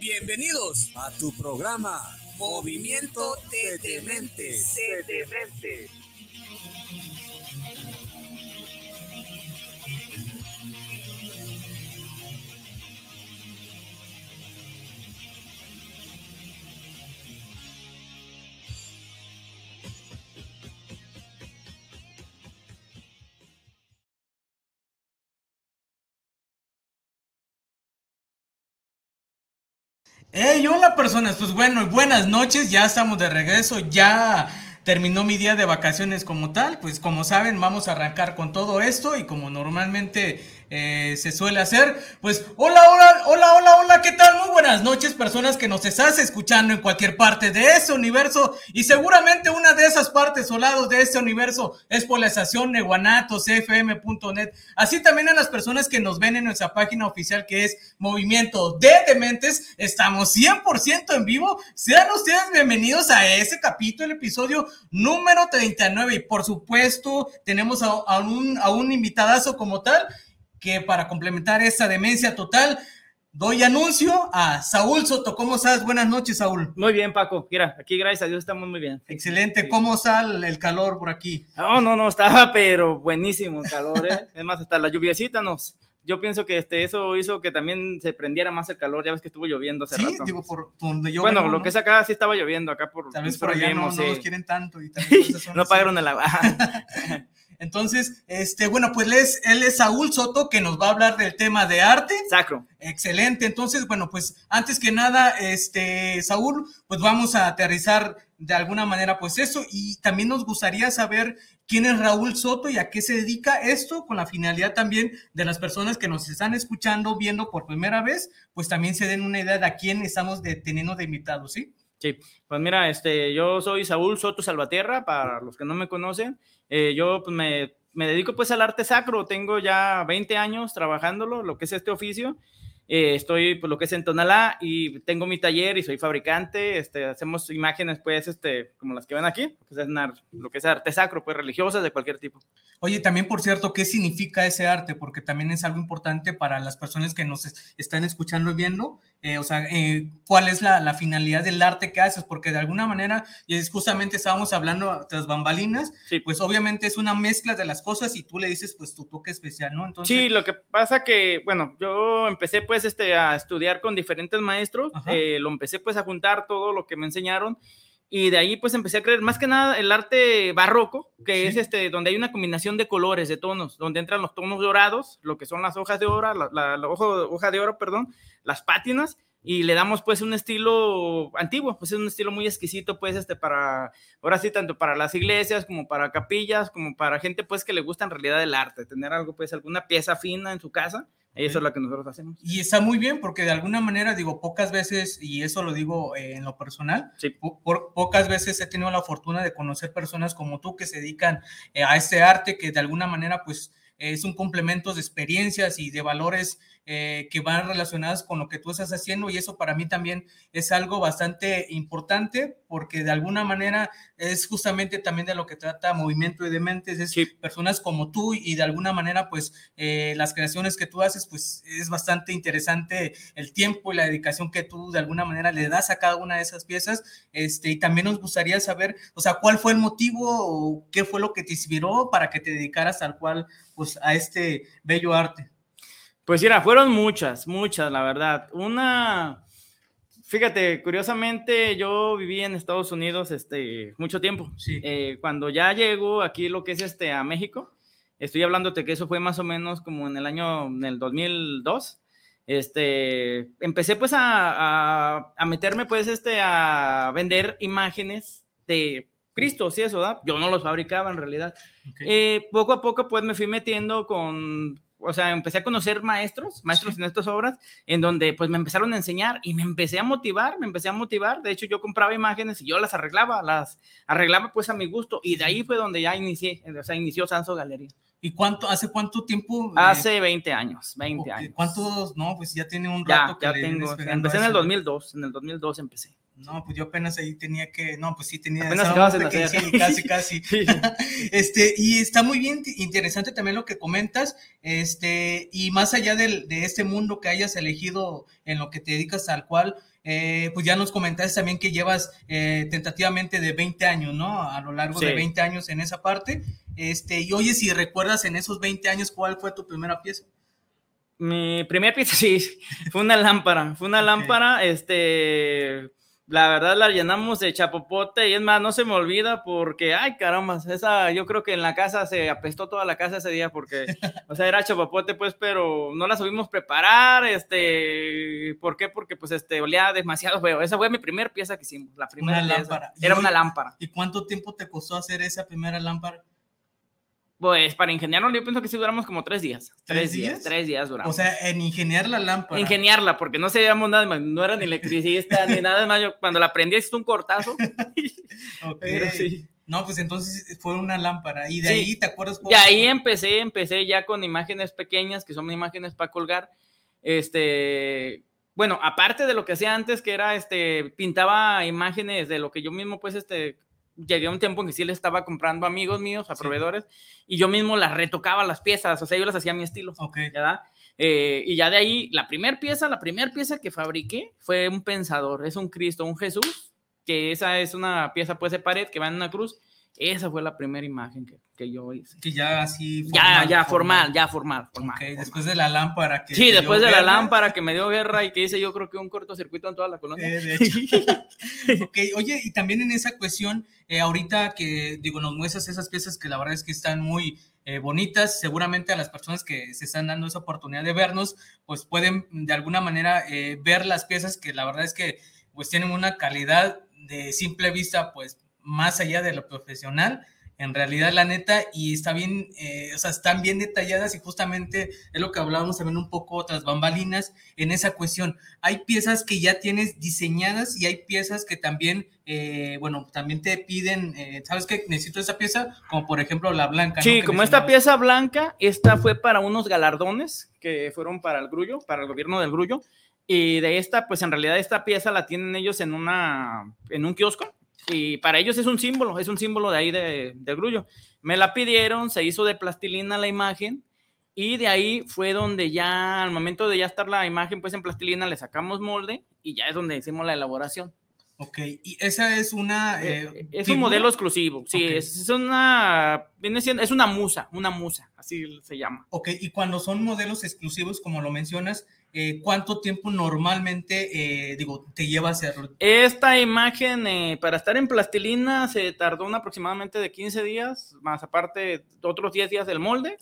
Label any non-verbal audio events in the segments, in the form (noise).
Bienvenidos a tu programa Movimiento de Dementes. Hey, hola personas, pues bueno, buenas noches, ya estamos de regreso, ya terminó mi día de vacaciones como tal, pues como saben vamos a arrancar con todo esto y como normalmente eh, se suele hacer. Pues hola, hola, hola, hola, hola, ¿qué tal? Muy buenas noches, personas que nos estás escuchando en cualquier parte de ese universo y seguramente una de esas partes o lados de ese universo es por la estación neguanatosfm.net. Así también a las personas que nos ven en nuestra página oficial que es Movimiento de Dementes. Estamos 100% en vivo. Sean ustedes bienvenidos a ese capítulo, el episodio número 39 y por supuesto tenemos a, a un, a un invitadazo como tal que para complementar esa demencia total, doy anuncio a Saúl Soto. ¿Cómo estás? Buenas noches, Saúl. Muy bien, Paco. Mira, aquí gracias a Dios estamos muy bien. Excelente. ¿Cómo está el calor por aquí? No, no, no, estaba pero buenísimo el calor. ¿eh? (laughs) es más, hasta la lluviecita nos... Yo pienso que este, eso hizo que también se prendiera más el calor. Ya ves que estuvo lloviendo hace sí, rato. digo, por donde yo Bueno, vengo, lo ¿no? que es acá sí estaba lloviendo. Acá por... Tal vez por allá no, sí. no los quieren tanto. Y (laughs) por esas no pagaron el agua. (laughs) Entonces, este, bueno, pues él es, él es Saúl Soto que nos va a hablar del tema de arte. Sacro. Excelente. Entonces, bueno, pues antes que nada, este, Saúl, pues vamos a aterrizar de alguna manera, pues eso. Y también nos gustaría saber quién es Raúl Soto y a qué se dedica esto, con la finalidad también de las personas que nos están escuchando, viendo por primera vez, pues también se den una idea de a quién estamos teniendo de invitados, ¿sí? Sí, pues mira, este, yo soy Saúl Soto Salvatierra, para los que no me conocen. Eh, yo pues, me, me dedico pues al arte sacro, tengo ya 20 años trabajándolo, lo que es este oficio. Eh, estoy pues lo que es en Tonalá y tengo mi taller y soy fabricante, este, hacemos imágenes pues este, como las que ven aquí, que es nar- lo que es arte sacro, pues religiosas de cualquier tipo. Oye, también por cierto, ¿qué significa ese arte? Porque también es algo importante para las personas que nos es- están escuchando y viendo. Eh, o sea, eh, ¿cuál es la, la finalidad del arte que haces? Porque de alguna manera, y es justamente estábamos hablando tras bambalinas, Sí. pues obviamente es una mezcla de las cosas y tú le dices pues tu toque especial, ¿no? Entonces, Sí, lo que pasa que, bueno, yo empecé pues este, a estudiar con diferentes maestros, eh, lo empecé pues a juntar todo lo que me enseñaron y de ahí pues empecé a creer más que nada el arte barroco, que Sí. es este, donde hay una combinación de colores, de tonos, donde entran los tonos dorados, lo que son las hojas de oro, la, la- la hoja, hoja de oro, perdón, las pátinas y le damos pues un estilo antiguo, pues es un estilo muy exquisito pues este para, ahora sí, tanto para las iglesias como para capillas, como para gente pues que le gusta en realidad el arte, tener algo pues alguna pieza fina en su casa, eso es lo que nosotros hacemos. Y está muy bien porque de alguna manera, digo, pocas veces, y eso lo digo eh, en lo personal, Sí. po- por- pocas veces he tenido la fortuna de conocer personas como tú que se dedican eh, a este arte que de alguna manera pues es un complemento de experiencias y de valores eh, que van relacionadas con lo que tú estás haciendo y eso para mí también es algo bastante importante porque de alguna manera es justamente también de lo que trata Movimiento de Dementes, es Sí. personas como tú y de alguna manera pues eh, las creaciones que tú haces pues es bastante interesante el tiempo y la dedicación que tú de alguna manera le das a cada una de esas piezas este y también nos gustaría saber o sea cuál fue el motivo o qué fue lo que te inspiró para que te dedicaras tal cual pues a este bello arte Pues mira, fueron muchas, muchas, la verdad. Una, fíjate, curiosamente yo viví en Estados Unidos este, mucho tiempo. Sí. Eh, cuando ya llego aquí lo que es este, a México, estoy hablándote que eso fue más o menos como en el año, en el 2002. este, empecé pues a, a, meterme pues este, a vender imágenes de Cristo, sí, eso, ¿verdad? Yo no los fabricaba en realidad. Eh, poco a poco pues me fui metiendo con, o sea, empecé a conocer maestros, maestros en estas obras, en donde pues me empezaron a enseñar y me empecé a motivar, me empecé a motivar. De hecho, yo compraba imágenes y yo las arreglaba, las arreglaba pues a mi gusto y de ahí fue donde ya inicié, o sea, inició Sanso Galería. ¿Y cuánto, hace cuánto tiempo? Eh, hace 20 años, 20 años. ¿Cuántos? No, pues ya tiene un rato ya, que ya tengo. Empecé en el 2002, en el 2002 empecé. No, pues yo apenas ahí tenía que, no, pues sí tenía. Apenas (laughs) sí, casi, (laughs) casi. este, y está muy bien interesante también lo que comentas, este, y más allá del, de este mundo que hayas elegido en lo que te dedicas tal cual, eh, pues ya nos comentaste también que llevas eh, tentativamente de 20 años, ¿no? A lo largo de 20 años en esa parte. Este, y oye, si recuerdas en esos 20 años, ¿cuál fue tu primera pieza? Mi primera pieza, (laughs) sí, fue una lámpara, fue una lámpara, este, la verdad la llenamos de chapopote y es más, no se me olvida porque, ay caramba, esa yo creo que en la casa se apestó toda la casa ese día porque, (laughs) o sea, era chapopote pues, pero no la subimos preparar, este, ¿por qué? Porque pues este, olía demasiado feo. Esa fue mi primera pieza que hicimos, la primera. lámpara. Era una lámpara. ¿Y cuánto tiempo te costó hacer esa primera lámpara? Pues para ingeniarlo yo pienso que sí duramos como tres días. ¿Tres, días? Tres días duramos. O sea, en ingeniar la lámpara. Ingeniarla, porque no sabíamos nada más, no era ni electricista ni nada más. Yo, cuando la prendí hizo un cortazo. (laughs) ok. No, pues entonces fue una lámpara. Y de ahí, ¿te acuerdas? De ahí empecé, empecé ya con imágenes pequeñas, que son imágenes para colgar. Este, bueno, aparte de lo que hacía antes, que era, este, pintaba imágenes de lo que yo mismo, pues, este, llegué a un tiempo en que sí le estaba comprando amigos míos, a proveedores, y yo mismo las retocaba las piezas, o sea, yo las hacía a mi estilo. Ok. ¿verdad? Eh, y ya de ahí, la primera pieza, la primera pieza que fabriqué fue un pensador, es un Cristo, un Jesús, que esa es una pieza pues de pared que va en una cruz, esa fue la primera imagen que, que yo hice. Que ya así. ya, ya, formal, ya formal. formal, después de la lámpara que. Sí, después de la lámpara que me dio guerra y que hice yo creo que un cortocircuito en toda la colonia. Eh, de hecho. (laughs) ok, oye, y también en esa cuestión, eh, ahorita que, digo, nos muestras esas piezas que la verdad es que están muy. Eh, bonitas, seguramente a las personas que se están dando esa oportunidad de vernos, pues pueden de alguna manera ver las piezas que la verdad es que pues tienen una calidad de simple vista, pues más allá de lo profesional, en realidad la neta, y está bien, eh, o sea, están bien detalladas y justamente es lo que hablábamos también un poco otras bambalinas en esa cuestión. Hay piezas que ya tienes diseñadas y hay piezas que también, eh, bueno, también te piden, eh, ¿sabes qué? Necesito esa pieza, como por ejemplo la blanca. Sí, como esta pieza blanca, esta fue para unos galardones que fueron para el Grullo, para el gobierno del Grullo. Y de esta, pues en realidad esta pieza la tienen ellos en una, en un kiosco, y para ellos es un símbolo, es un símbolo de ahí de, de grullo. Me la pidieron, se hizo de plastilina la imagen y de ahí fue donde ya al momento de ya estar la imagen pues en plastilina le sacamos molde y ya es donde hicimos la elaboración. Ok, y esa es una... Eh, eh, es un modelo exclusivo, sí, es, una... Viene siendo, es una musa, una musa, así se llama. Ok, y cuando son modelos exclusivos, como lo mencionas, eh, ¿cuánto tiempo normalmente, eh, digo, te lleva a hacerlo? Esta imagen, eh, para estar en plastilina, se tardó un aproximadamente de 15 días, más aparte otros 10 días del molde.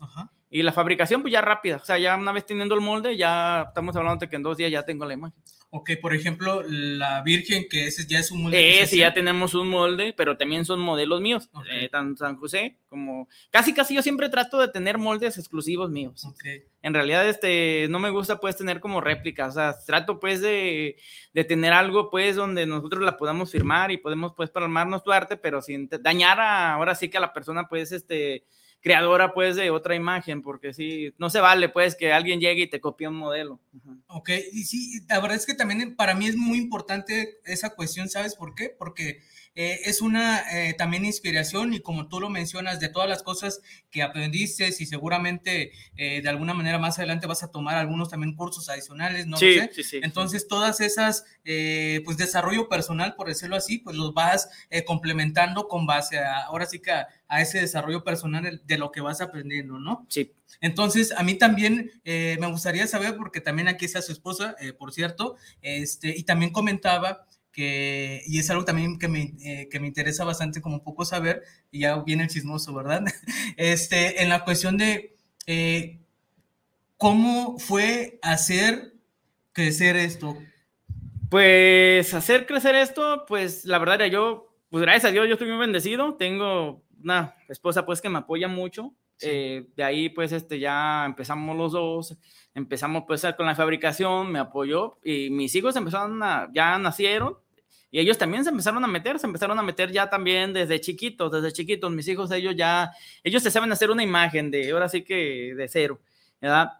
Y la fabricación, pues ya rápida. O sea, ya una vez teniendo el molde, ya estamos hablando de que en dos días ya tengo la imagen. Ok, por ejemplo, la Virgen, que ese ya es un molde. Ese ya tenemos un molde, pero también son modelos míos, okay. tanto San José como... Casi, casi yo siempre trato de tener moldes exclusivos míos. Okay. En realidad, este, no me gusta pues tener como réplicas, o sea, trato pues de, de tener algo pues donde nosotros la podamos firmar y podemos pues palmarnos tu arte, pero sin dañar a, ahora sí que a la persona pues, este creadora pues de otra imagen, porque sí, no se vale pues que alguien llegue y te copie un modelo. Ok, y sí, la verdad es que también para mí es muy importante esa cuestión, ¿sabes por qué? Porque eh, es una eh, también inspiración y como tú lo mencionas, de todas las cosas que aprendiste y seguramente eh, de alguna manera más adelante vas a tomar algunos también cursos adicionales, ¿no? Sí, sé. sí, sí. Entonces todas esas, pues desarrollo personal, por decirlo así, pues los vas complementando con base a, ahora sí que a, a, ese desarrollo personal de lo que vas aprendiendo, ¿no? Sí. Entonces, a mí también me gustaría saber, porque también aquí está su esposa, por cierto, este, y también comentaba que, y es algo también que me, eh, que me interesa bastante como un poco saber, y ya viene el chismoso, ¿verdad? (laughs) Este, en la cuestión de eh, cómo fue hacer crecer esto? Pues hacer crecer esto, pues la verdad yo, pues gracias a Dios yo estoy muy bendecido, tengo una esposa pues que me apoya mucho, eh, de ahí pues este ya empezamos los dos, empezamos pues con la fabricación, me apoyó y mis hijos empezaron a, ya nacieron y ellos también se empezaron a meter, se empezaron a meter ya también desde chiquitos, desde chiquitos, mis hijos ellos ya, ellos se saben hacer una imagen de, ahora sí que de cero, ¿verdad?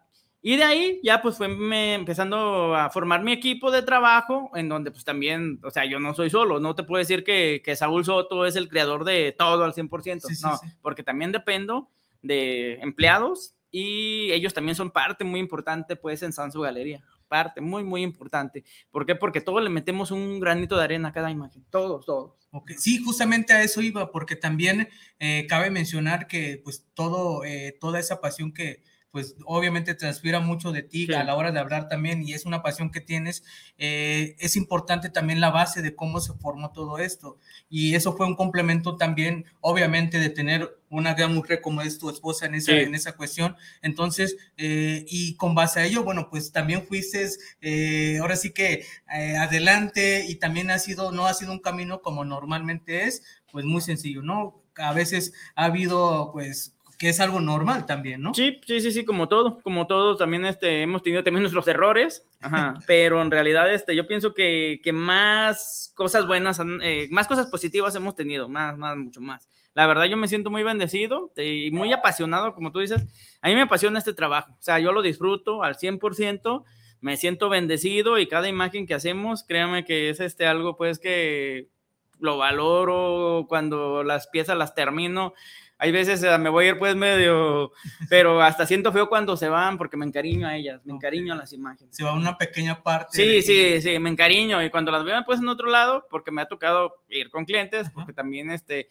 Y de ahí ya pues fue empezando a formar mi equipo de trabajo, en donde pues también, o sea, yo no soy solo, no te puedo decir que, que Saúl Soto es el creador de todo al 100%, no, porque también dependo de empleados y ellos también son parte muy importante pues en Sansu Galería, parte muy, muy importante. ¿Por qué? Porque todos le metemos un granito de arena a cada imagen, todos, todos. Okay. Sí, justamente a eso iba, porque también eh, cabe mencionar que pues todo, eh, toda esa pasión que pues obviamente transpira mucho de ti a la hora de hablar también y es una pasión que tienes, eh, es importante también la base de cómo se formó todo esto. Y eso fue un complemento también, obviamente, de tener una gran mujer como es tu esposa en esa, en esa cuestión. Entonces, eh, y con base a ello, bueno, pues también fuiste, eh, ahora sí que adelante y también ha sido, no ha sido un camino como normalmente es, pues muy sencillo, ¿no? A veces ha habido, pues, que es algo normal también, ¿no? Sí, sí, sí, sí, como todo, como todos también este, hemos tenido también nuestros errores, ajá, (laughs) pero en realidad este, yo pienso que, que más cosas buenas, eh, más cosas positivas hemos tenido, más, más, mucho más. La verdad yo me siento muy bendecido y muy apasionado, como tú dices, a mí me apasiona este trabajo, o sea, yo lo disfruto al 100%, me siento bendecido y cada imagen que hacemos, créame que es este algo pues que lo valoro cuando las piezas las termino hay veces me voy a ir pues medio, pero hasta siento feo cuando se van porque me encariño a ellas, me encariño a las imágenes. Se va una pequeña parte. Sí, sí, sí, me encariño y cuando las veo pues en otro lado, porque me ha tocado ir con clientes, porque también este,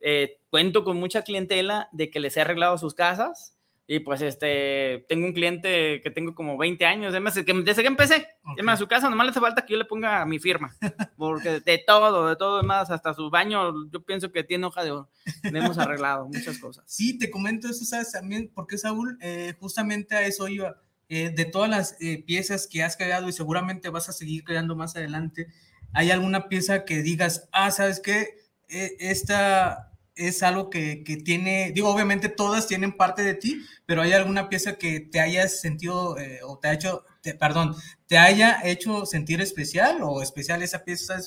eh, cuento con mucha clientela de que les he arreglado sus casas y pues este, tengo un cliente que tengo como 20 años, desde que, desde que empecé, okay. a su casa nomás le hace falta que yo le ponga mi firma, porque de todo, de todo demás, hasta su baño, yo pienso que tiene hoja de oro, le hemos arreglado muchas cosas. (laughs) Sí, te comento eso, ¿sabes? También, porque Saúl, eh, justamente a eso iba, eh, de todas las eh, piezas que has creado y seguramente vas a seguir creando más adelante, ¿hay alguna pieza que digas, ah, ¿sabes qué? esta es algo que, que, tiene, digo, obviamente todas tienen parte de ti, pero hay alguna pieza que te hayas sentido eh, o te ha hecho, te, perdón, te haya hecho sentir especial o especial esa pieza,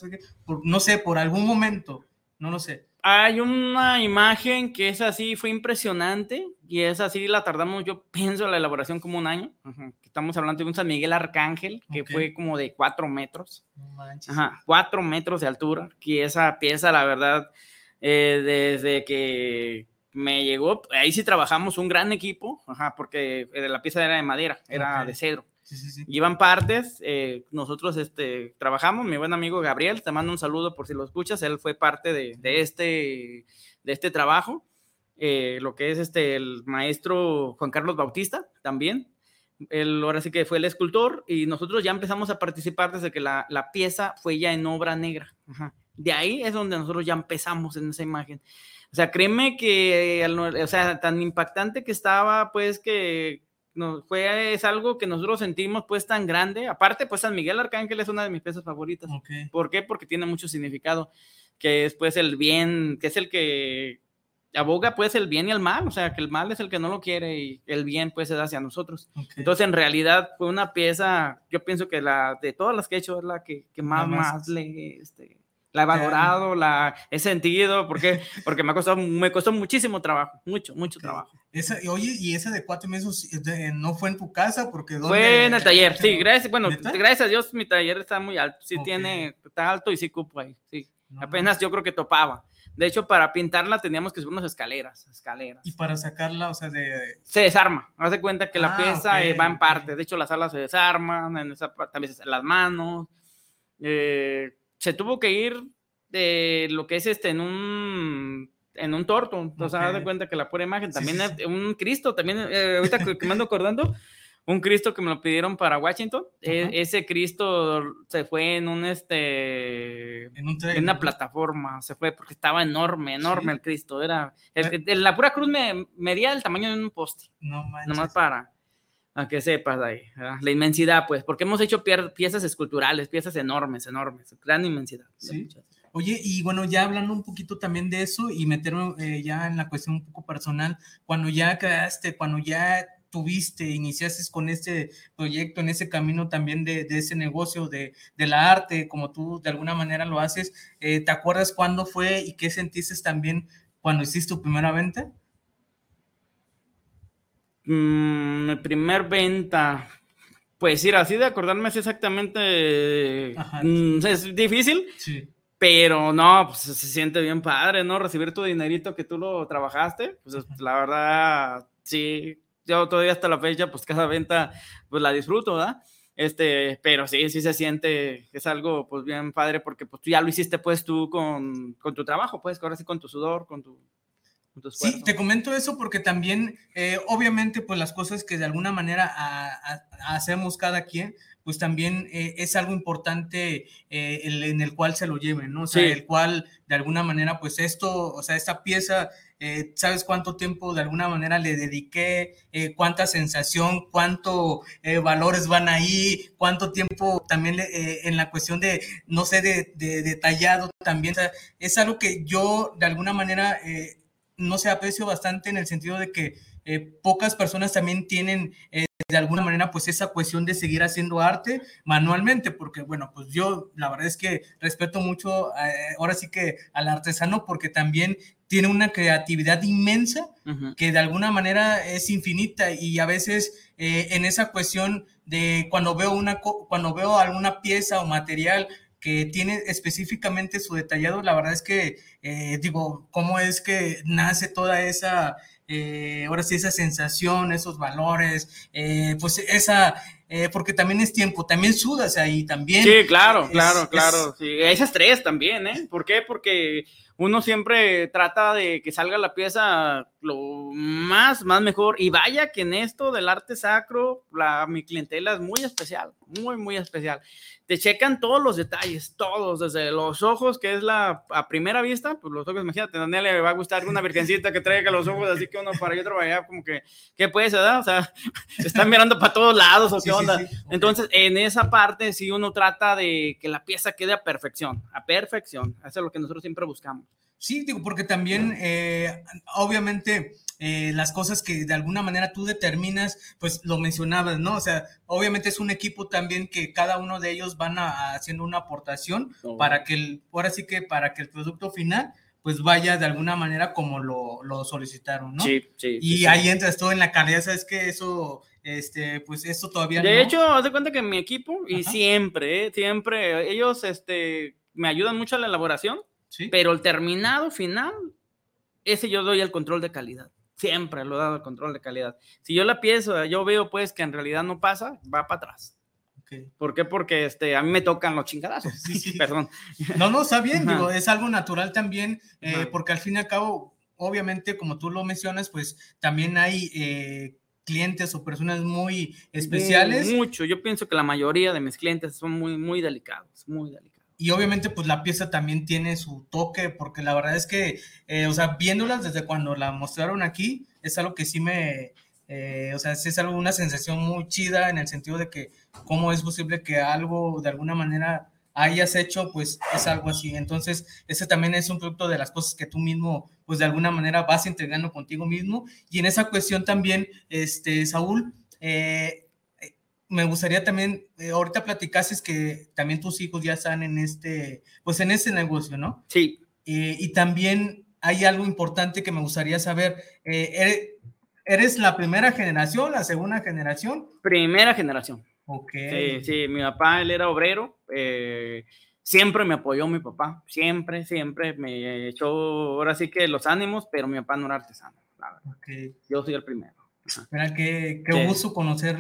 por, no sé, por algún momento, no lo sé. Hay una imagen que es así, fue impresionante y es así, la tardamos, yo pienso, la elaboración como un año. Ajá. Estamos hablando de un San Miguel Arcángel que okay. fue como de cuatro metros. No Ajá, cuatro metros de altura, que esa pieza, la verdad, eh, desde que me llegó, ahí sí trabajamos un gran equipo, ajá, porque eh, la pieza era de madera, era okay. de cedro. Sí, sí, sí. Llevan partes, eh, nosotros este, trabajamos, mi buen amigo Gabriel, te mando un saludo por si lo escuchas, él fue parte de, de este, de este trabajo, eh, lo que es este, el maestro Juan Carlos Bautista también, él ahora sí que fue el escultor y nosotros ya empezamos a participar desde que la, la pieza fue ya en obra negra. Ajá. De ahí es donde nosotros ya empezamos en esa imagen. O sea, créeme que, o sea, tan impactante que estaba, pues que no, fue, es algo que nosotros sentimos pues tan grande. Aparte, pues San Miguel Arcángel es una de mis piezas favoritas. Okay. ¿Por qué? Porque tiene mucho significado, que es pues el bien, que es el que aboga pues el bien y el mal, o sea, que el mal es el que no lo quiere y el bien pues es hacia nosotros. Okay. Entonces, en realidad fue una pieza, yo pienso que la de todas las que he hecho es la que, que más, más, más le, este, la he valorado, la he sentido, porque, porque me, costado, me costó muchísimo trabajo, mucho, mucho trabajo. Esa, oye, y esa de cuatro meses no fue en tu casa, porque ¿dónde? Fue en el taller, sí, gracias, bueno, ¿Neta? gracias a Dios mi taller está muy alto, sí okay. tiene, está alto y sí cupo ahí, sí, no, apenas no. yo creo que topaba. De hecho, para pintarla teníamos que subir unas escaleras, escaleras. Y para sacarla, o sea, de... Se desarma. Haz de cuenta que la ah, pieza okay, va en parte. De hecho, las alas se desarman, en esa, también las manos. Eh, se tuvo que ir de lo que es este en un en un torto, okay. o sea, de cuenta que la pura imagen, también sí, un Cristo, también, eh, ahorita que me ando acordando, un Cristo que me lo pidieron para Washington, e ese Cristo se fue en un, este, en, un tren, en una plataforma, se fue porque estaba enorme, enorme el Cristo, era, el, el, la pura cruz me medía el tamaño de un poste, no manches. nomás para, a que sepas ahí, la inmensidad, pues, porque hemos hecho piezas esculturales, piezas enormes, enormes, gran inmensidad. Sí. Oye, y bueno, ya hablando un poquito también de eso y meterme eh, ya en la cuestión un poco personal, cuando ya quedaste, cuando ya tuviste, iniciaste con este proyecto, en ese camino también de, ese negocio de, la arte, como tú de alguna manera lo haces, eh, ¿te acuerdas cuándo fue y qué sentiste también cuando hiciste tu primera venta? Mm, mi primer venta, pues ir así de acordarme exactamente, mm, es difícil. Sí pero no, pues se siente bien padre, ¿no? Recibir tu dinerito que tú lo trabajaste, pues la verdad, sí, yo todavía hasta la fecha, pues cada venta, pues la disfruto, ¿verdad? Este, pero sí, sí se siente, es algo pues bien padre porque pues tú ya lo hiciste pues tú con, con tu trabajo, pues ahora sí con tu sudor, con tu, Sí, te comento eso porque también, eh, obviamente, pues las cosas que de alguna manera hacemos cada quien, pues también eh, es algo importante eh, en el cual se lo lleven, ¿no? O sea, el cual de alguna manera, pues esto, o sea, esta pieza, eh, ¿sabes cuánto tiempo de alguna manera le dediqué? ¿Cuánta sensación? ¿Cuánto valores van ahí? ¿Cuánto tiempo también en la cuestión de, no sé, de, detallado también? O sea, es algo que yo de alguna manera, no sé, aprecio bastante en el sentido de que pocas personas también tienen de alguna manera pues esa cuestión de seguir haciendo arte manualmente, porque bueno, pues yo la verdad es que respeto mucho eh, ahora sí que al artesano porque también tiene una creatividad inmensa que de alguna manera es infinita. Y a veces eh, en esa cuestión de cuando veo una cuando veo alguna pieza o material que tiene específicamente su detallado, la verdad es que eh, digo, ¿cómo es que nace toda esa eh, ahora sí, esa sensación, esos valores, eh, pues esa, porque también es tiempo, también sudas ahí, también. Sí, claro, claro, claro, sí, es estrés también, ¿eh? ¿Por qué? Porque uno siempre trata de que salga la pieza lo más, más mejor. Y vaya que en esto del arte sacro, la, mi clientela es muy especial, muy, muy especial. Te checan todos los detalles, todos, desde los ojos, que es la a primera vista, pues los ojos, imagínate, a Daniel le va a gustar una virgencita que traiga los ojos así que uno para y otro para allá, como que, ¿qué puede ser? O sea, (laughs) están mirando para todos lados o qué onda. Entonces, en esa parte, sí uno trata de que la pieza quede a perfección, a perfección. Eso es lo que nosotros siempre buscamos. Sí, digo, porque también, eh, obviamente, eh, las cosas que de alguna manera tú determinas, pues lo mencionabas, ¿no? O sea, obviamente es un equipo también que cada uno de ellos van a, haciendo una aportación oh. para que el, ahora sí que para que el producto final pues vaya de alguna manera como lo, lo solicitaron, ¿no? Sí, sí. Y ahí entras todo en la calidad, sabes que eso, este, pues eso todavía de hecho, haz de cuenta que mi equipo, y siempre, ¿eh? siempre, ellos, este, me ayudan mucho a la elaboración, pero el terminado final, ese yo doy el control de calidad. Siempre lo he dado el control de calidad. Si yo la pienso, yo veo pues que en realidad no pasa, va para atrás. ¿Por qué? Porque este, a mí me tocan los chingadazos. Sí, sí. (laughs) Perdón. No, no, está bien, digo, es algo natural también, eh, porque al fin y al cabo, obviamente, como tú lo mencionas, pues también hay eh, clientes o personas muy especiales. Mucho, yo pienso que la mayoría de mis clientes son muy, muy delicados, muy delicados y obviamente pues la pieza también tiene su toque, porque la verdad es que, eh, o sea, viéndolas desde cuando la mostraron aquí, es algo que sí me, eh, o sea, es algo, una sensación muy chida en el sentido de que cómo es posible que algo de alguna manera hayas hecho, pues es algo así. Entonces, ese también es un producto de las cosas que tú mismo, pues de alguna manera vas entregando contigo mismo. Y en esa cuestión también, este, Saúl, eh, me gustaría también, eh, ahorita platicases que también tus hijos ya están en este, pues en este negocio, ¿no? Sí. Eh, y también hay algo importante que me gustaría saber. Eh, ¿Eres la primera generación, la segunda generación? Primera generación. Ok. Sí, sí, mi papá, él era obrero. siempre me apoyó mi papá, siempre, siempre me echó, ahora sí que los ánimos, pero mi papá no era artesano, Okay. Yo soy el primero. Mira, qué, qué gusto conocer.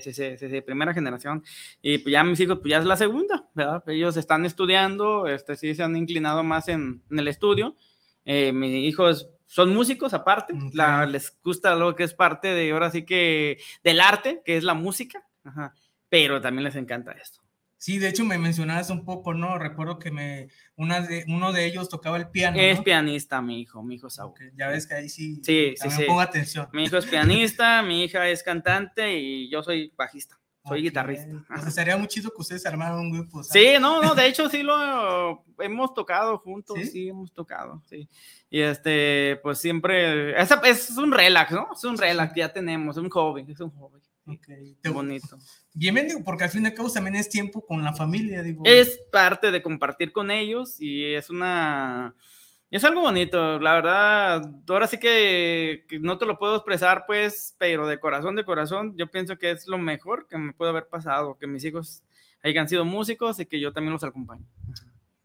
Sí, sí, sí, primera generación. Y pues ya mis hijos, pues ya es la segunda, ¿verdad? Ellos están estudiando, este, sí se han inclinado más en, en el estudio. Eh, mis hijos son músicos aparte, la, les gusta lo que es parte de, ahora sí que, del arte, que es la música, Ajá. pero también les encanta esto. Sí, de hecho me mencionabas un poco, ¿no? Recuerdo que me una de, uno de ellos tocaba el piano. Es pianista, mi hijo, mi hijo Saúl. ya ves que ahí sí, sí, sí, sí. pongo atención. Mi hijo es pianista, mi hija es cantante y yo soy bajista. Soy guitarrista. Pues sería muy chido que ustedes armaran un grupo. Sí, no, no, de hecho sí lo hemos tocado juntos, ¿Sí? hemos tocado, sí. Y este, pues siempre, es, es un relax, ¿no? Es un relax ya tenemos, un hobby, es un hobby. Okay. Qué bonito. Bienvenido, porque al fin de cabo también es tiempo con la familia, digo. Es parte de compartir con ellos y es una, es algo bonito, la verdad, ahora sí que, no te lo puedo expresar, pues, pero de corazón, de corazón, yo pienso que es lo mejor que me puede haber pasado, que mis hijos hayan sido músicos y que yo también los acompañe.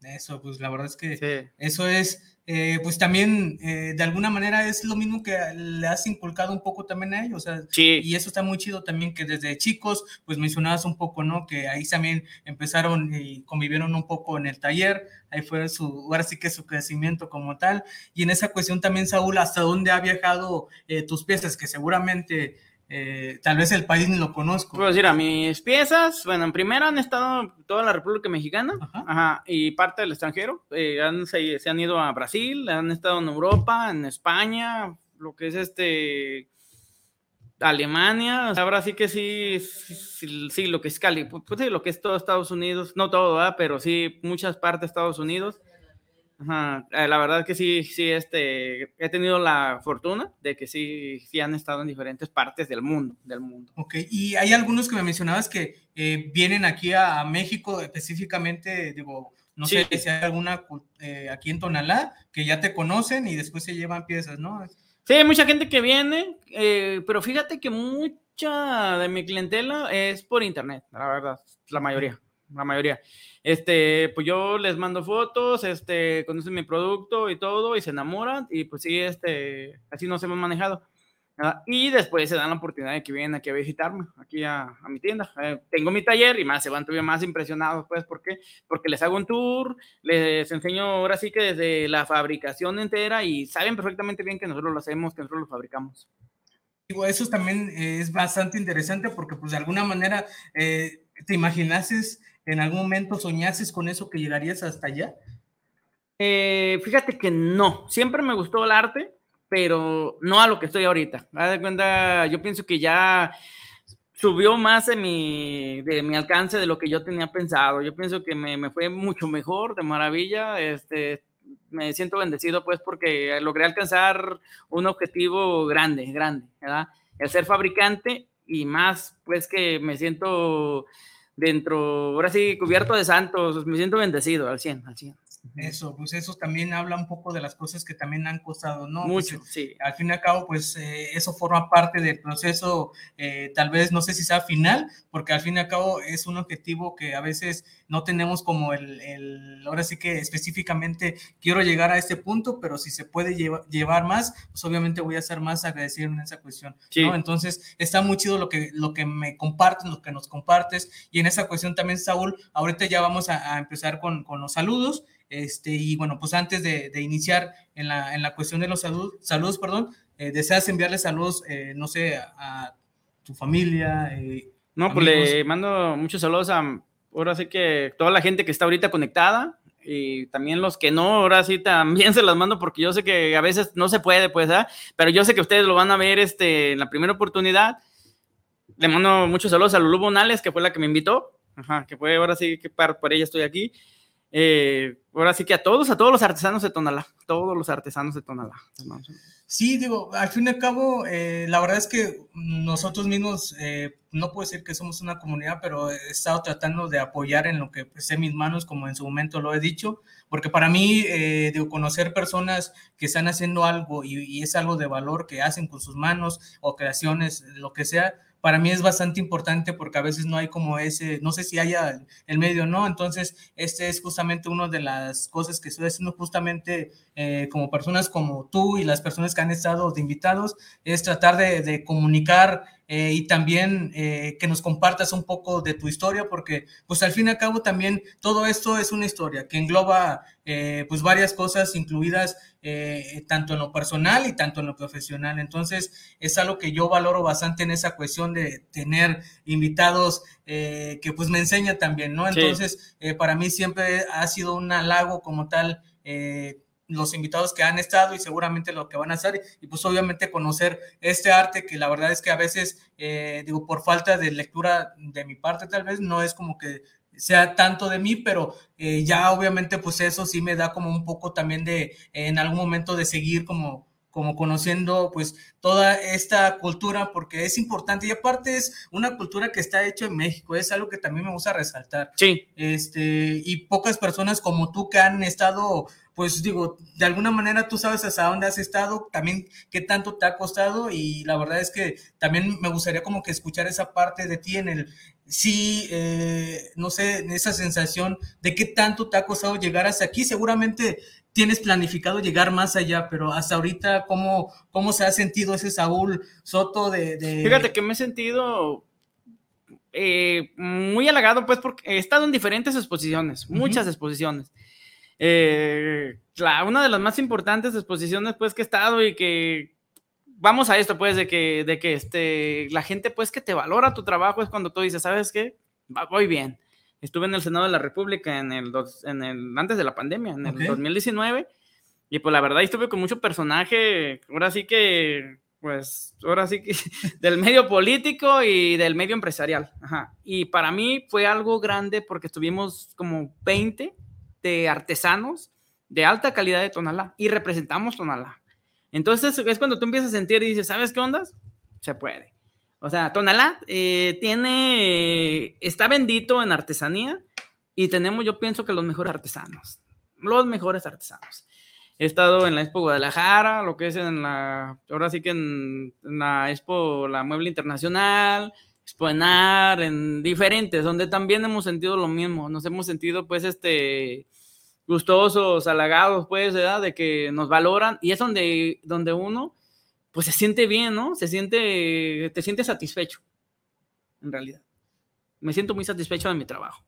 Eso, pues la verdad es que eso es, eh, pues también eh, de alguna manera es lo mismo que le has inculcado un poco también a ellos. O sea, Y eso está muy chido también que desde chicos, pues mencionabas un poco, ¿no? Que ahí también empezaron y convivieron un poco en el taller, ahí fue su, ahora sí que su crecimiento como tal. Y en esa cuestión también, Saúl, ¿hasta dónde ha viajado eh, tus piezas? Que seguramente eh, tal vez el país ni lo conozco. Puedo decir, a mis piezas, bueno, en primera han estado toda la República Mexicana ajá. y parte del extranjero. Eh, han, se, han ido a Brasil, han estado en Europa, en España, lo que es este. Alemania, ahora sí que sí, sí, lo que es Cali, pues, sí, lo que es todo Estados Unidos, no todo, pero sí muchas partes de Estados Unidos. Eh, la verdad que sí, sí, este, he tenido la fortuna de que sí, sí han estado en diferentes partes del mundo, del mundo. Ok, y hay algunos que me mencionabas que eh, vienen aquí a, México específicamente, digo, no sé si hay alguna eh, aquí en Tonalá que ya te conocen y después se llevan piezas, ¿no? Sí, hay mucha gente que viene, pero fíjate que mucha de mi clientela es por internet, la verdad, la mayoría, la mayoría este, pues yo les mando fotos, este, conocen mi producto y todo, y se enamoran, y pues sí, este, así nos hemos manejado. Y después se dan la oportunidad de que vienen aquí a visitarme, aquí a, mi tienda. Eh, tengo mi taller y más se van todavía más impresionados, pues, ¿por qué? Porque les hago un tour, les enseño ahora sí que desde la fabricación entera y saben perfectamente bien que nosotros lo hacemos, que nosotros lo fabricamos. Digo, eso también es bastante interesante porque, pues, de alguna manera, eh, te imaginases ¿En algún momento soñases con eso que llegarías hasta allá? Eh, fíjate que no. Siempre me gustó el arte, pero no a lo que estoy ahorita. De cuenta, yo pienso que ya subió más de mi, de mi alcance de lo que yo tenía pensado. Yo pienso que me, me, fue mucho mejor, de maravilla. Este, me siento bendecido pues porque logré alcanzar un objetivo grande, grande, ¿verdad? El ser fabricante y más pues que me siento dentro, ahora sí, cubierto de santos, me siento bendecido al 100, al 100. Eso, pues eso también habla un poco de las cosas que también han costado, ¿no? Mucho, pues, sí. Al fin y al cabo, pues eh, eso forma parte del proceso, eh, tal vez no sé si sea final, porque al fin y al cabo es un objetivo que a veces no tenemos como el, el ahora sí que específicamente quiero llegar a este punto, pero si se puede llevar más, pues obviamente voy a ser más agradecido en esa cuestión, ¿no? Entonces está muy chido lo que, lo que me compartes, lo que nos compartes, y en esa cuestión también, Saúl, ahorita ya vamos a, a empezar con, con los saludos. Este, y bueno, pues antes de, iniciar en la, en la, cuestión de los salud, saludos, perdón, eh, ¿deseas enviarle saludos, eh, no sé, a, tu familia? Eh, no, pues le mando muchos saludos a, ahora sí que toda la gente que está ahorita conectada y también los que no, ahora sí también (laughs) se las mando porque yo sé que a veces no se puede, pues, pero yo sé que ustedes lo van a ver este, en la primera oportunidad. Le mando muchos saludos a Lulu Bonales, que fue la que me invitó, Ajá, que fue ahora sí que por, por ella estoy aquí. Eh, ahora sí que a todos, a todos los artesanos de Tonalá, todos los artesanos de Tonalá. Sí, digo, al fin y al cabo, eh, la verdad es que nosotros mismos, eh, no puedo decir que somos una comunidad, pero he estado tratando de apoyar en lo que sé mis manos, como en su momento lo he dicho, porque para mí, digo, conocer personas que están haciendo algo y, y es algo de valor que hacen con sus manos o creaciones, lo que sea, para mí es bastante importante porque a veces no hay como ese, no sé si haya el medio o no, entonces este es justamente una de las cosas que estoy haciendo justamente eh, como personas como tú y las personas que han estado de invitados, es tratar de, comunicar eh, y también eh, que nos compartas un poco de tu historia, porque pues al fin y al cabo también todo esto es una historia que engloba eh, pues varias cosas incluidas tanto en lo personal y tanto en lo profesional. Entonces es algo que yo valoro bastante en esa cuestión de tener invitados que pues me enseñan también, ¿no? Entonces para mí siempre ha sido un halago como tal los invitados que han estado y seguramente lo que van a hacer y pues obviamente conocer este arte que la verdad es que a veces, eh, digo, por falta de lectura de mi parte tal vez no es como que sea tanto de mí, pero eh, ya obviamente pues eso sí me da como un poco también de en algún momento de seguir como como conociendo pues toda esta cultura porque es importante y aparte es una cultura que está hecha en México, es algo que también me gusta resaltar. Sí. Este, y pocas personas como tú que han estado pues digo, de alguna manera tú sabes hasta dónde has estado, también qué tanto te ha costado y la verdad es que también me gustaría como que escuchar esa parte de ti en el, sí, eh, no sé, esa sensación de qué tanto te ha costado llegar hasta aquí. Seguramente tienes planificado llegar más allá, pero hasta ahorita, ¿cómo, cómo se ha sentido ese Saúl Soto de... Fíjate que me he sentido eh, muy halagado, pues, porque he estado en diferentes exposiciones, muchas exposiciones. Eh, una de las más importantes exposiciones, pues, que he estado y que vamos a esto, pues, de que, de que este, la gente, pues, que te valora tu trabajo es cuando tú dices, ¿sabes qué? Voy bien. Estuve en el Senado de la República en el, en el antes de la pandemia, en el 2019, y pues la verdad estuve con mucho personaje, ahora sí que, pues, ahora sí que (laughs) del medio político y del medio empresarial. Ajá. Y para mí fue algo grande porque estuvimos como 20 de artesanos de alta calidad de Tonalá y representamos Tonalá. Entonces es cuando tú empiezas a sentir y dices, ¿sabes qué ondas? Se puede. O sea, Tonalá eh, tiene, está bendito en artesanía y tenemos, yo pienso que los mejores artesanos, los mejores artesanos. He estado en la Expo Guadalajara, lo que es en la, ahora sí que en, en la Expo, la Mueble Internacional, exponer en diferentes, donde también hemos sentido lo mismo, nos hemos sentido pues este gustosos, halagados pues, ¿verdad? de que nos valoran y es donde, donde uno pues se siente bien, ¿no? Se siente, te siente satisfecho, en realidad. Me siento muy satisfecho de mi trabajo.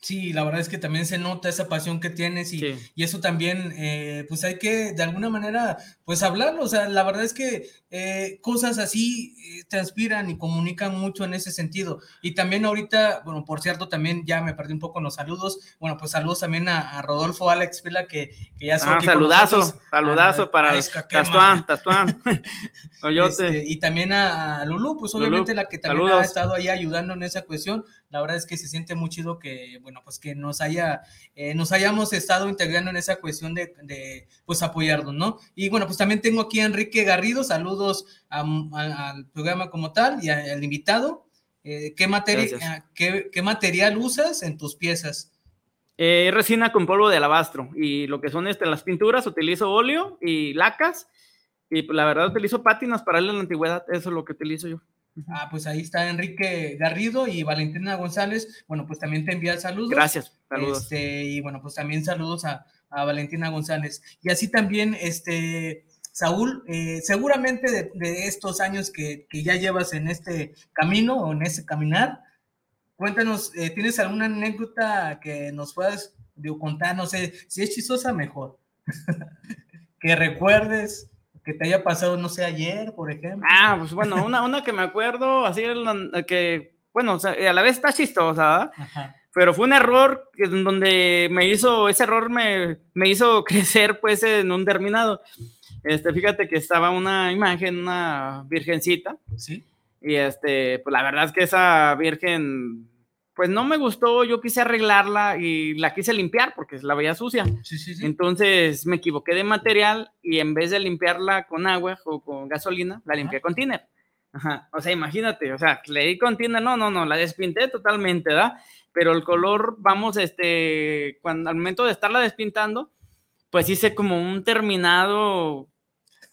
Sí, la verdad es que también se nota esa pasión que tienes y, y eso también, eh, pues hay que de alguna manera, pues hablarlo. O sea, la verdad es que eh, cosas así eh, transpiran y comunican mucho en ese sentido. Y también ahorita, bueno, por cierto, también ya me perdí un poco en los saludos. Bueno, pues saludos también a, Rodolfo Alex Vila, que, que ya ah, saludazo, saludazo para Tastuán, Tastuán. (laughs) este, y también a, Lulu, pues obviamente la que también ha estado ahí ayudando en esa cuestión. La verdad es que se siente muy chido que, bueno, pues que nos haya, eh, nos hayamos estado integrando en esa cuestión de, de, pues apoyarnos, ¿no? Y bueno, pues también tengo aquí a Enrique Garrido, saludos al programa como tal y al invitado. Eh, ¿qué, materia, qué, qué, material usas en tus piezas? Eh, resina con polvo de alabastro y lo que son este, las pinturas, utilizo óleo y lacas y pues, la verdad utilizo pátinas para darle la antigüedad, eso es lo que utilizo yo. Ah, pues ahí está Enrique Garrido y Valentina González. Bueno, pues también te envía saludos. Gracias, saludos. Este, y bueno, pues también saludos a, a Valentina González. Y así también, este, Saúl, eh, seguramente de, estos años que, que, ya llevas en este camino o en ese caminar, cuéntanos, eh, ¿tienes alguna anécdota que nos puedas contar? No sé, si es chistosa, mejor. (laughs) que recuerdes que te haya pasado, no sé, ayer, por ejemplo. Ah, pues bueno, una, una que me acuerdo, así que, bueno, a la vez está chistosa, pero fue un error donde me hizo, ese error me, me hizo (laughs) crecer, pues, en un terminado. Este, fíjate que estaba una imagen, una virgencita. Sí. Y este, pues la verdad es que esa virgen pues no me gustó, yo quise arreglarla y la quise limpiar porque la veía sucia. Sí, sí, sí. Entonces me equivoqué de material y en vez de limpiarla con agua o con gasolina, la limpié con tiner. Ajá. O sea, imagínate, o sea, le di con tiner, no, no, no, la despinté totalmente, ¿verdad? Pero el color, vamos, este, cuando al momento de estarla despintando, pues hice como un terminado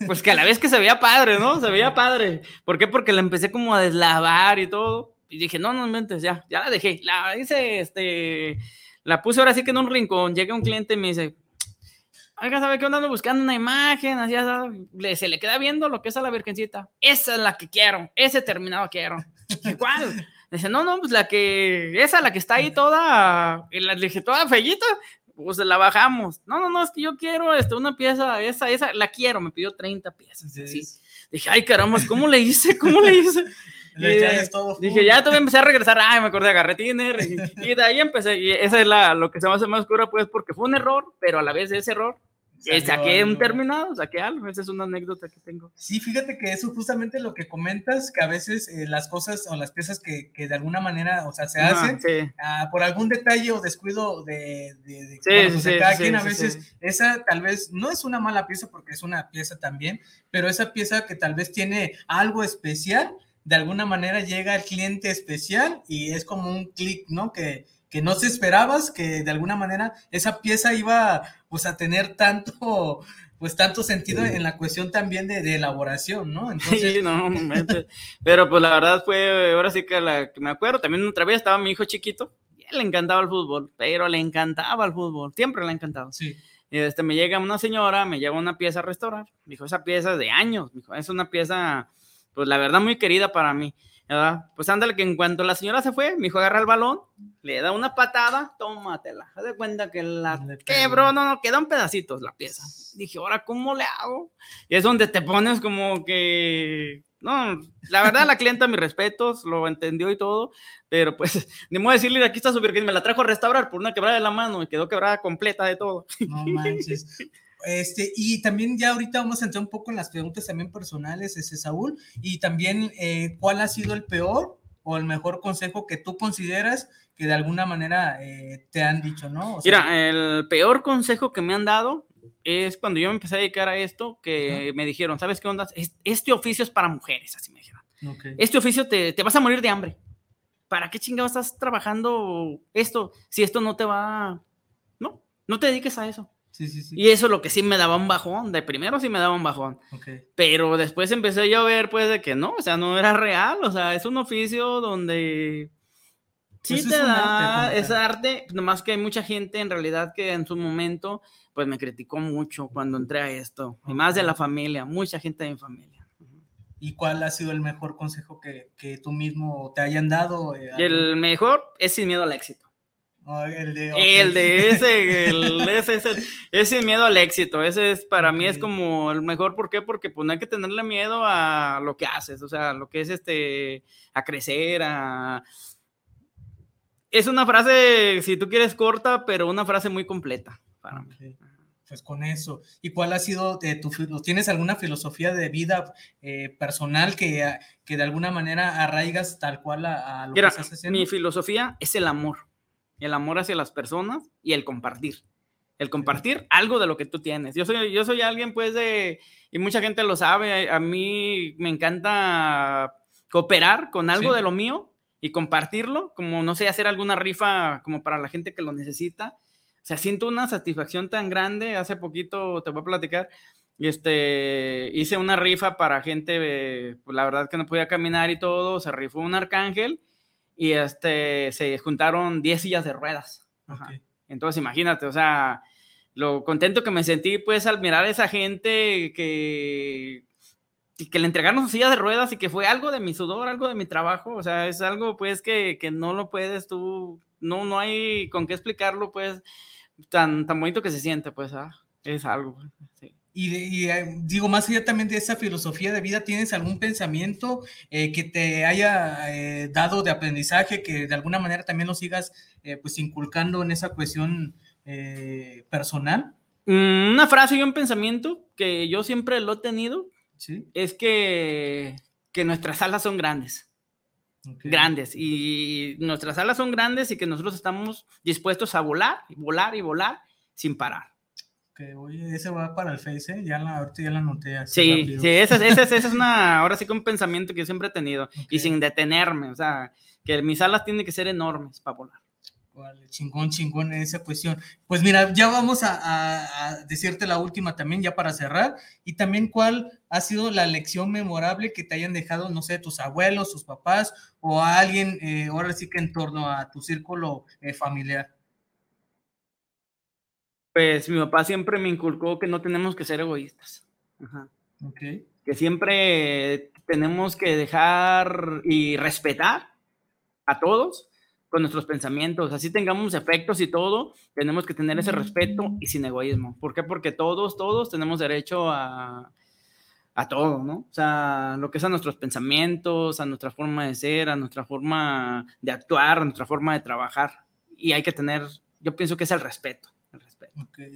pues que a la vez que se veía padre, ¿no? Se veía padre. ¿Por qué? Porque la empecé como a deslavar y todo. Y dije, no, no mentes, ya, ya la dejé. La hice, este, la puse ahora sí que en un rincón. Llega un cliente y me dice, Oiga, ¿sabe qué? Ando buscando una imagen, así, le, se le queda viendo lo que es a la virgencita. Esa es la que quiero, ese terminado quiero. (laughs) ¿Cuál? Dice, no, no, pues la que, esa, la que está ahí toda, y la, dije, toda fellita, pues la bajamos. No, no, no, es que yo quiero este, una pieza, esa, esa, la quiero, me pidió 30 piezas. Sí. Dije, ay, caramba, ¿cómo le hice? ¿Cómo le hice? Le todo dije, ya tuve empecé a regresar, ay, me acordé de Garretiner, y, y, de ahí empecé, y esa es la, lo que se me hace más oscura, pues, porque fue un error, pero a la vez ese error saqué un terminado, saqué algo, esa es una anécdota que tengo. Sí, fíjate que eso justamente lo que comentas, que a veces eh, las cosas o las piezas que, que, de alguna manera, o sea, se hacen ah, por algún detalle o descuido de, de, pues, cada quien, a veces esa tal vez no es una mala pieza porque es una pieza también, pero esa pieza que tal vez tiene algo especial, de alguna manera llega al cliente especial y es como un clic, ¿no? Que, que no se esperabas que de alguna manera esa pieza iba pues a tener tanto pues tanto sentido en la cuestión también de, elaboración, ¿no? Entonces... Sí, no, pero pues la verdad fue, ahora sí que, la, que me acuerdo, también otra vez estaba mi hijo chiquito, y él le encantaba el fútbol, pero le encantaba el fútbol, siempre le ha encantado. Sí. Y este, me llega una señora, me lleva una pieza a restaurar, dijo, esa pieza es de años, dijo, es una pieza, pues la verdad muy querida para mí. ¿verdad? Pues ándale, que en cuanto la señora se fue, mi hijo agarra el balón, le da una patada, tómatela. Haz de cuenta que la quebró, no, no, quedan pedacitos la pieza. Dije, ahora, ¿cómo le hago? Y es donde te pones como que. No, la verdad, la clienta, mis respetos, lo entendió y todo, pero pues, (laughs) ni modo decirle, aquí está su virgen, me la trajo a restaurar por una quebrada de la mano y quedó quebrada completa de todo. No manches. (laughs) Este, y también ya ahorita vamos a entrar un poco en las preguntas también personales, ese Saúl, y también eh, cuál ha sido el peor o el mejor consejo que tú consideras que de alguna manera eh, te han dicho, ¿no? Mira, el peor consejo que me han dado es cuando yo me empecé a dedicar a esto, que me dijeron, ¿sabes qué onda? Este oficio es para mujeres, así me dijeron. Este oficio te, te vas a morir de hambre. ¿Para qué chingado estás trabajando esto si esto no te va... No, no te dediques a eso. Y eso es lo que sí me daba un bajón. De primero sí me daba un bajón. Pero después empecé yo a ver, pues, de que no, o sea, no era real. O sea, es un oficio donde sí pues te da, arte, es arte. Nomás que hay mucha gente en realidad que en su momento, pues me criticó mucho cuando entré a esto. Y más de la familia, mucha gente de mi familia. ¿Y cuál ha sido el mejor consejo que, que tú mismo te hayan dado? Eh, el mejor es sin miedo al éxito el, de, el de ese, el, (laughs) ese, ese, ese, miedo al éxito, ese es para mí es como el mejor, ¿por qué? Porque pues no hay que tenerle miedo a lo que haces, o sea, lo que es este, a crecer, a... Es una frase, si tú quieres, corta, pero una frase muy completa para mí. Pues con eso. ¿Y cuál ha sido de tu, tienes alguna filosofía de vida eh, personal que, que de alguna manera arraigas tal cual a, lo que estás haciendo? Mi filosofía es el amor el amor hacia las personas y el compartir. El compartir algo de lo que tú tienes. Yo soy, yo soy alguien, pues, de, y mucha gente lo sabe, a, mí me encanta cooperar con algo de lo mío y compartirlo, como, no sé, hacer alguna rifa como para la gente que lo necesita. O sea, siento una satisfacción tan grande. Hace poquito te voy a platicar. Este, hice una rifa para gente, pues, la verdad que no podía caminar y todo. Se rifó un arcángel y este, se juntaron 10 sillas de ruedas. Entonces, imagínate, o sea, lo contento que me sentí, pues, al mirar a esa gente que, que le entregaron sus sillas de ruedas y que fue algo de mi sudor, algo de mi trabajo, o sea, es algo, pues, que, que no lo puedes tú, no, no hay con qué explicarlo, pues, tan, tan bonito que se siente, pues, ah, es algo. Sí. Y, eh, digo, más allá también de esa filosofía de vida, ¿tienes algún pensamiento eh, que te haya eh, dado de aprendizaje, que de alguna manera también lo sigas pues inculcando en esa cuestión personal? Mm, una frase y un pensamiento que yo siempre lo he tenido es que, que nuestras alas son grandes. Grandes. Y nuestras alas son grandes y que nosotros estamos dispuestos a volar, volar y volar sin parar. Que, oye, ese va para el Face, ¿eh? ya la, ahorita ya la noté Sí, sí, esa, es una, ahora sí que un pensamiento que yo siempre he tenido, y sin detenerme, o sea, que mis alas tienen que ser enormes para volar. Vale, chingón, chingón en esa cuestión. Pues mira, ya vamos a, decirte la última también, ya para cerrar, y también cuál ha sido la lección memorable que te hayan dejado, no sé, tus abuelos, tus papás, o a alguien, eh, ahora sí que en torno a tu círculo eh, familiar. Pues mi papá siempre me inculcó que no tenemos que ser egoístas. Ajá. Que siempre tenemos que dejar y respetar a todos con nuestros pensamientos. Así tengamos efectos y todo, tenemos que tener ese respeto y sin egoísmo. ¿Por qué? Porque todos, todos tenemos derecho a, a todo, ¿no? O sea, lo que es a nuestros pensamientos, a nuestra forma de ser, a nuestra forma de actuar, a nuestra forma de trabajar. Y hay que tener, yo pienso que es el respeto.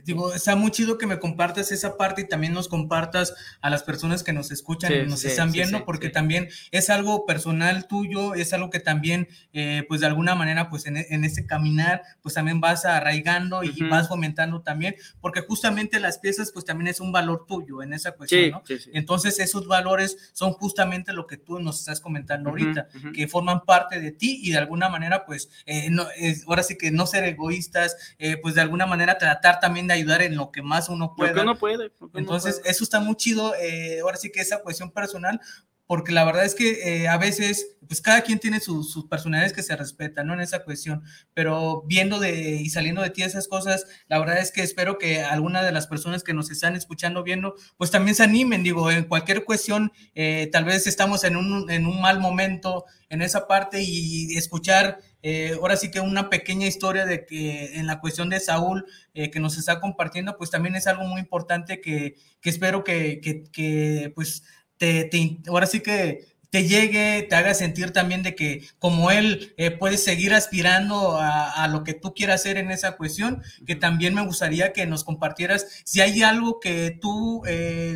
Digo, está muy chido que me compartas esa parte y también nos compartas a las personas que nos escuchan y nos están viendo, porque también es algo personal tuyo, es algo que también, eh, pues de alguna manera, pues en, en, ese caminar, pues también vas arraigando y, vas fomentando también, porque justamente las piezas, pues también es un valor tuyo en esa cuestión, ¿no? Entonces, esos valores son justamente lo que tú nos estás comentando ahorita, que forman parte de ti y de alguna manera, pues, eh, no, ahora sí que no ser egoístas, eh, pues de alguna manera tratar también de ayudar en lo que más uno puede. Lo uno puede. Entonces, eso está muy chido. Eh, ahora sí que esa cuestión personal, porque la verdad es que eh, a veces, pues cada quien tiene sus personalidades que se respetan, ¿no? En esa cuestión, pero viendo de y saliendo de ti esas cosas, la verdad es que espero que alguna de las personas que nos están escuchando, viendo, pues también se animen, digo, en cualquier cuestión, eh, tal vez estamos en un, en un mal momento en esa parte y escuchar eh, ahora sí que una pequeña historia de que en la cuestión de Saúl eh, que nos está compartiendo, pues también es algo muy importante que, que espero que, que, pues te, ahora sí que te llegue, te haga sentir también de que como él eh, puedes seguir aspirando a, lo que tú quieras hacer en esa cuestión, que también me gustaría que nos compartieras si hay algo que tú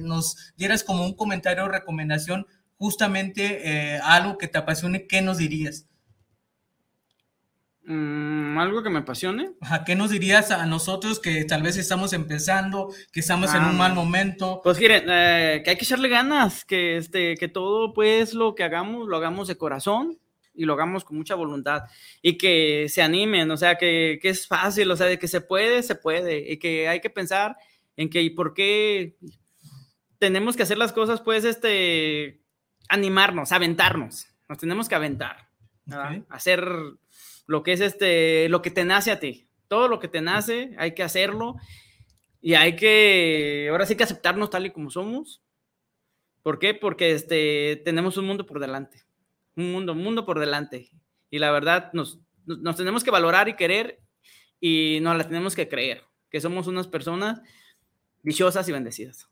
nos dieras como un comentario o recomendación, justamente algo que te apasione, ¿qué nos dirías? Mm, algo que me apasione. ¿Qué nos dirías a nosotros que tal vez estamos empezando, que estamos en un mal ah. momento? Pues miren, eh, que hay que echarle ganas, que, este, que todo pues lo que hagamos, lo hagamos de corazón y lo hagamos con mucha voluntad y que se animen, o sea, que, que es fácil, o sea, de que se puede, se puede y que hay que pensar en que y por qué tenemos que hacer las cosas, pues, este, animarnos, aventarnos, nos tenemos que aventar, hacer lo que es este, lo que te nace a ti. Todo lo que te nace, hay que hacerlo y hay que, ahora sí que aceptarnos tal y como somos. ¿Por qué? Porque este, tenemos un mundo por delante, un mundo, un mundo por delante. Y la verdad, nos, nos tenemos que valorar y querer y nos la tenemos que creer, que somos unas personas dichosas y bendecidas.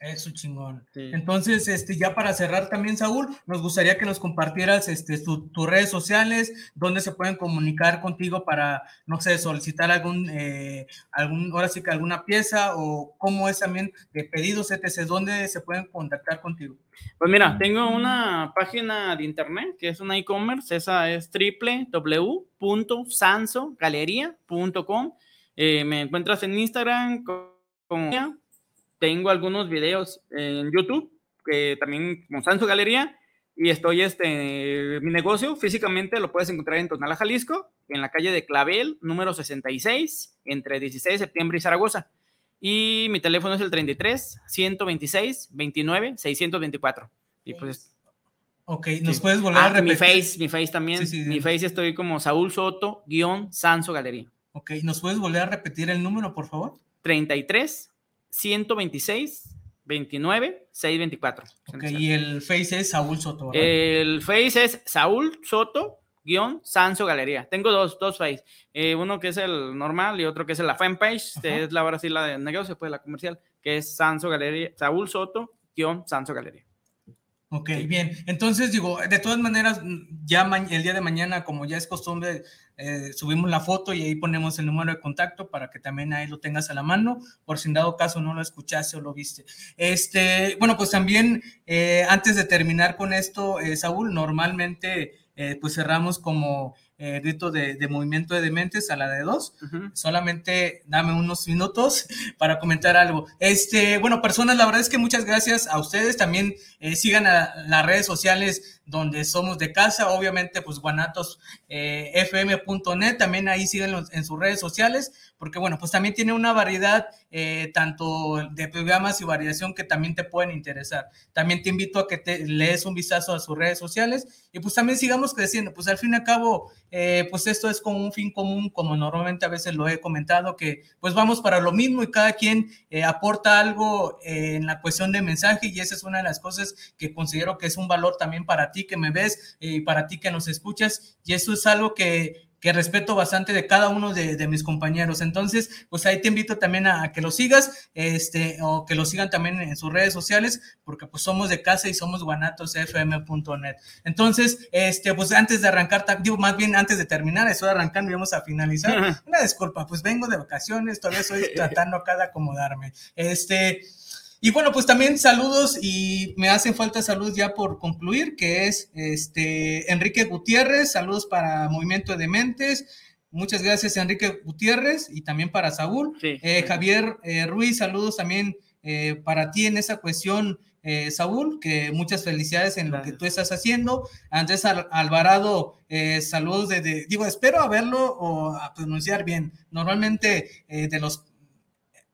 Eso chingón. Entonces, este, ya para cerrar también, Saúl, nos gustaría que nos compartieras este, tus redes sociales, donde se pueden comunicar contigo para, no sé, solicitar algún, eh, algún, ahora sí que alguna pieza o cómo es también de pedidos, etc., dónde se pueden contactar contigo. Pues mira, tengo una página de internet que es una e-commerce, esa es www.sansogalería.com. Eh, me encuentras en Instagram como tengo algunos videos en YouTube, que también como Sanso Galería, y estoy, este, mi negocio físicamente lo puedes encontrar en Tonala, Jalisco, en la calle de Clavel, número 66, entre 16 de septiembre y Zaragoza. Y mi teléfono es el 33 126 29 624. Y pues. Ok, ¿nos puedes volver a repetir? Mi face, mi face también. mi face estoy como Saúl Soto, guion Sanso Galería. Ok, ¿nos puedes volver a repetir el número, por favor? 33 126 29 624. Ok, y el Face es Saúl Soto. El Face es Saúl Soto guion Sanso Galería. Tengo dos, dos Face. Eh, uno que es el normal y otro que es la fanpage, es la verdad sí la de negocio, pues la comercial, que es Sanso Galería, Saúl Soto guion Sanso Galería. Ok, bien. Entonces, digo, de todas maneras, ya el día de mañana, como ya es costumbre, eh, subimos la foto y ahí ponemos el número de contacto para que también ahí lo tengas a la mano, por si en dado caso no lo escuchaste o lo viste. Este, bueno, pues también, eh, antes de terminar con esto, eh, Saúl, normalmente, pues cerramos como eh, grito de, movimiento de dementes a la de dos. Solamente dame unos minutos (laughs) para comentar algo. Este, bueno, personas, la verdad es que muchas gracias a ustedes. También eh, sigan a las redes sociales donde somos de casa. Obviamente, pues guanatosfm.net. Eh, también ahí siguen en sus redes sociales porque bueno, pues también tiene una variedad eh, tanto de programas y variación que también te pueden interesar. También te invito a que te lees un vistazo a sus redes sociales y pues también sigamos creciendo. Pues al fin y al cabo, eh, pues esto es como un fin común, como normalmente a veces lo he comentado, que pues vamos para lo mismo y cada quien eh, aporta algo en la cuestión de mensaje y esa es una de las cosas que considero que es un valor también para ti que me ves y para ti que nos escuchas y eso es algo que que respeto bastante de cada uno de, mis compañeros. Entonces, pues ahí te invito también a, que lo sigas, este, o que lo sigan también en sus redes sociales, porque pues somos de casa y somos guanatosfm.net. Entonces, este, pues antes de arrancar, digo, más bien antes de terminar, estoy arrancando y vamos a finalizar. Una disculpa, pues vengo de vacaciones, todavía estoy (laughs) tratando acá de acomodarme. Este, y bueno, pues también saludos y me hacen falta saludos ya por concluir, que es este Enrique Gutiérrez, saludos para Movimiento de Mentes. Muchas gracias Enrique Gutiérrez y también para Saúl. Eh, Javier eh, Ruiz, saludos también eh, para ti en esa cuestión, Saúl, que muchas felicidades en lo que tú estás haciendo. Andrés Alvarado, saludos de, digo, espero haberlo o a pronunciar bien. Normalmente de los,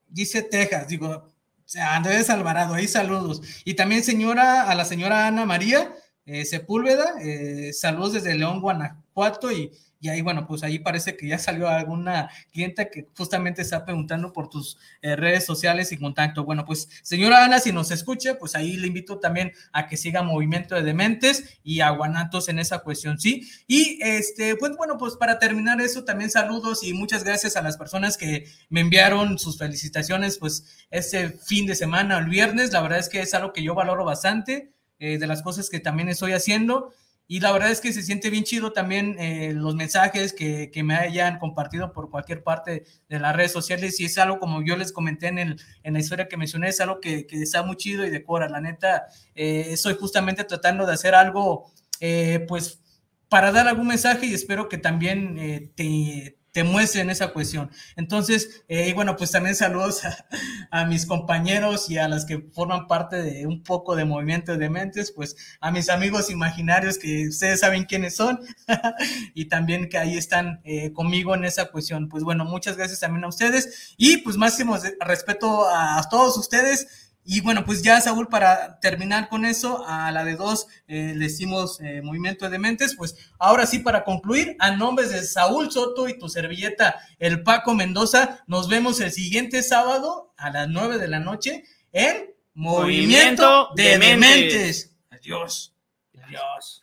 dice Texas, digo, Andrés Alvarado, ahí saludos. Y también señora, a la señora Ana María eh, Sepúlveda, eh, saludos desde León, Guanajuato, y y ahí, bueno, pues ahí parece que ya salió alguna clienta que justamente está preguntando por tus eh, redes sociales y contacto. Bueno, pues señora Ana, si nos escucha, pues ahí le invito también a que siga Movimiento de Dementes y a Guanatos en esa cuestión, ¿sí? Y este, pues bueno, pues para terminar eso, también saludos y muchas gracias a las personas que me enviaron sus felicitaciones, pues este fin de semana, el viernes, la verdad es que es algo que yo valoro bastante, eh, de las cosas que también estoy haciendo. Y la verdad es que se siente bien chido también eh, los mensajes que, que, me hayan compartido por cualquier parte de las redes sociales. Y es algo, como yo les comenté en, el, en la historia que mencioné, es algo que, que está muy chido y decora. La neta, eh, estoy justamente tratando de hacer algo, eh, pues, para dar algún mensaje y espero que también te, te muestren esa cuestión. Entonces, eh, bueno, pues también saludos a, mis compañeros y a las que forman parte de un poco de movimiento de mentes, pues a mis amigos imaginarios que ustedes saben quiénes son (laughs) y también que ahí están eh, conmigo en esa cuestión. Pues bueno, muchas gracias también a ustedes y pues máximo respeto a todos ustedes y bueno, pues ya Saúl, para terminar con eso, a la de dos eh, le decimos eh, Movimiento de Mentes, pues ahora sí, para concluir, a nombres de Saúl Soto y tu servilleta, el Paco Mendoza, nos vemos el siguiente sábado a las nueve de la noche en Movimiento, de, Dementes. Adiós. Adiós.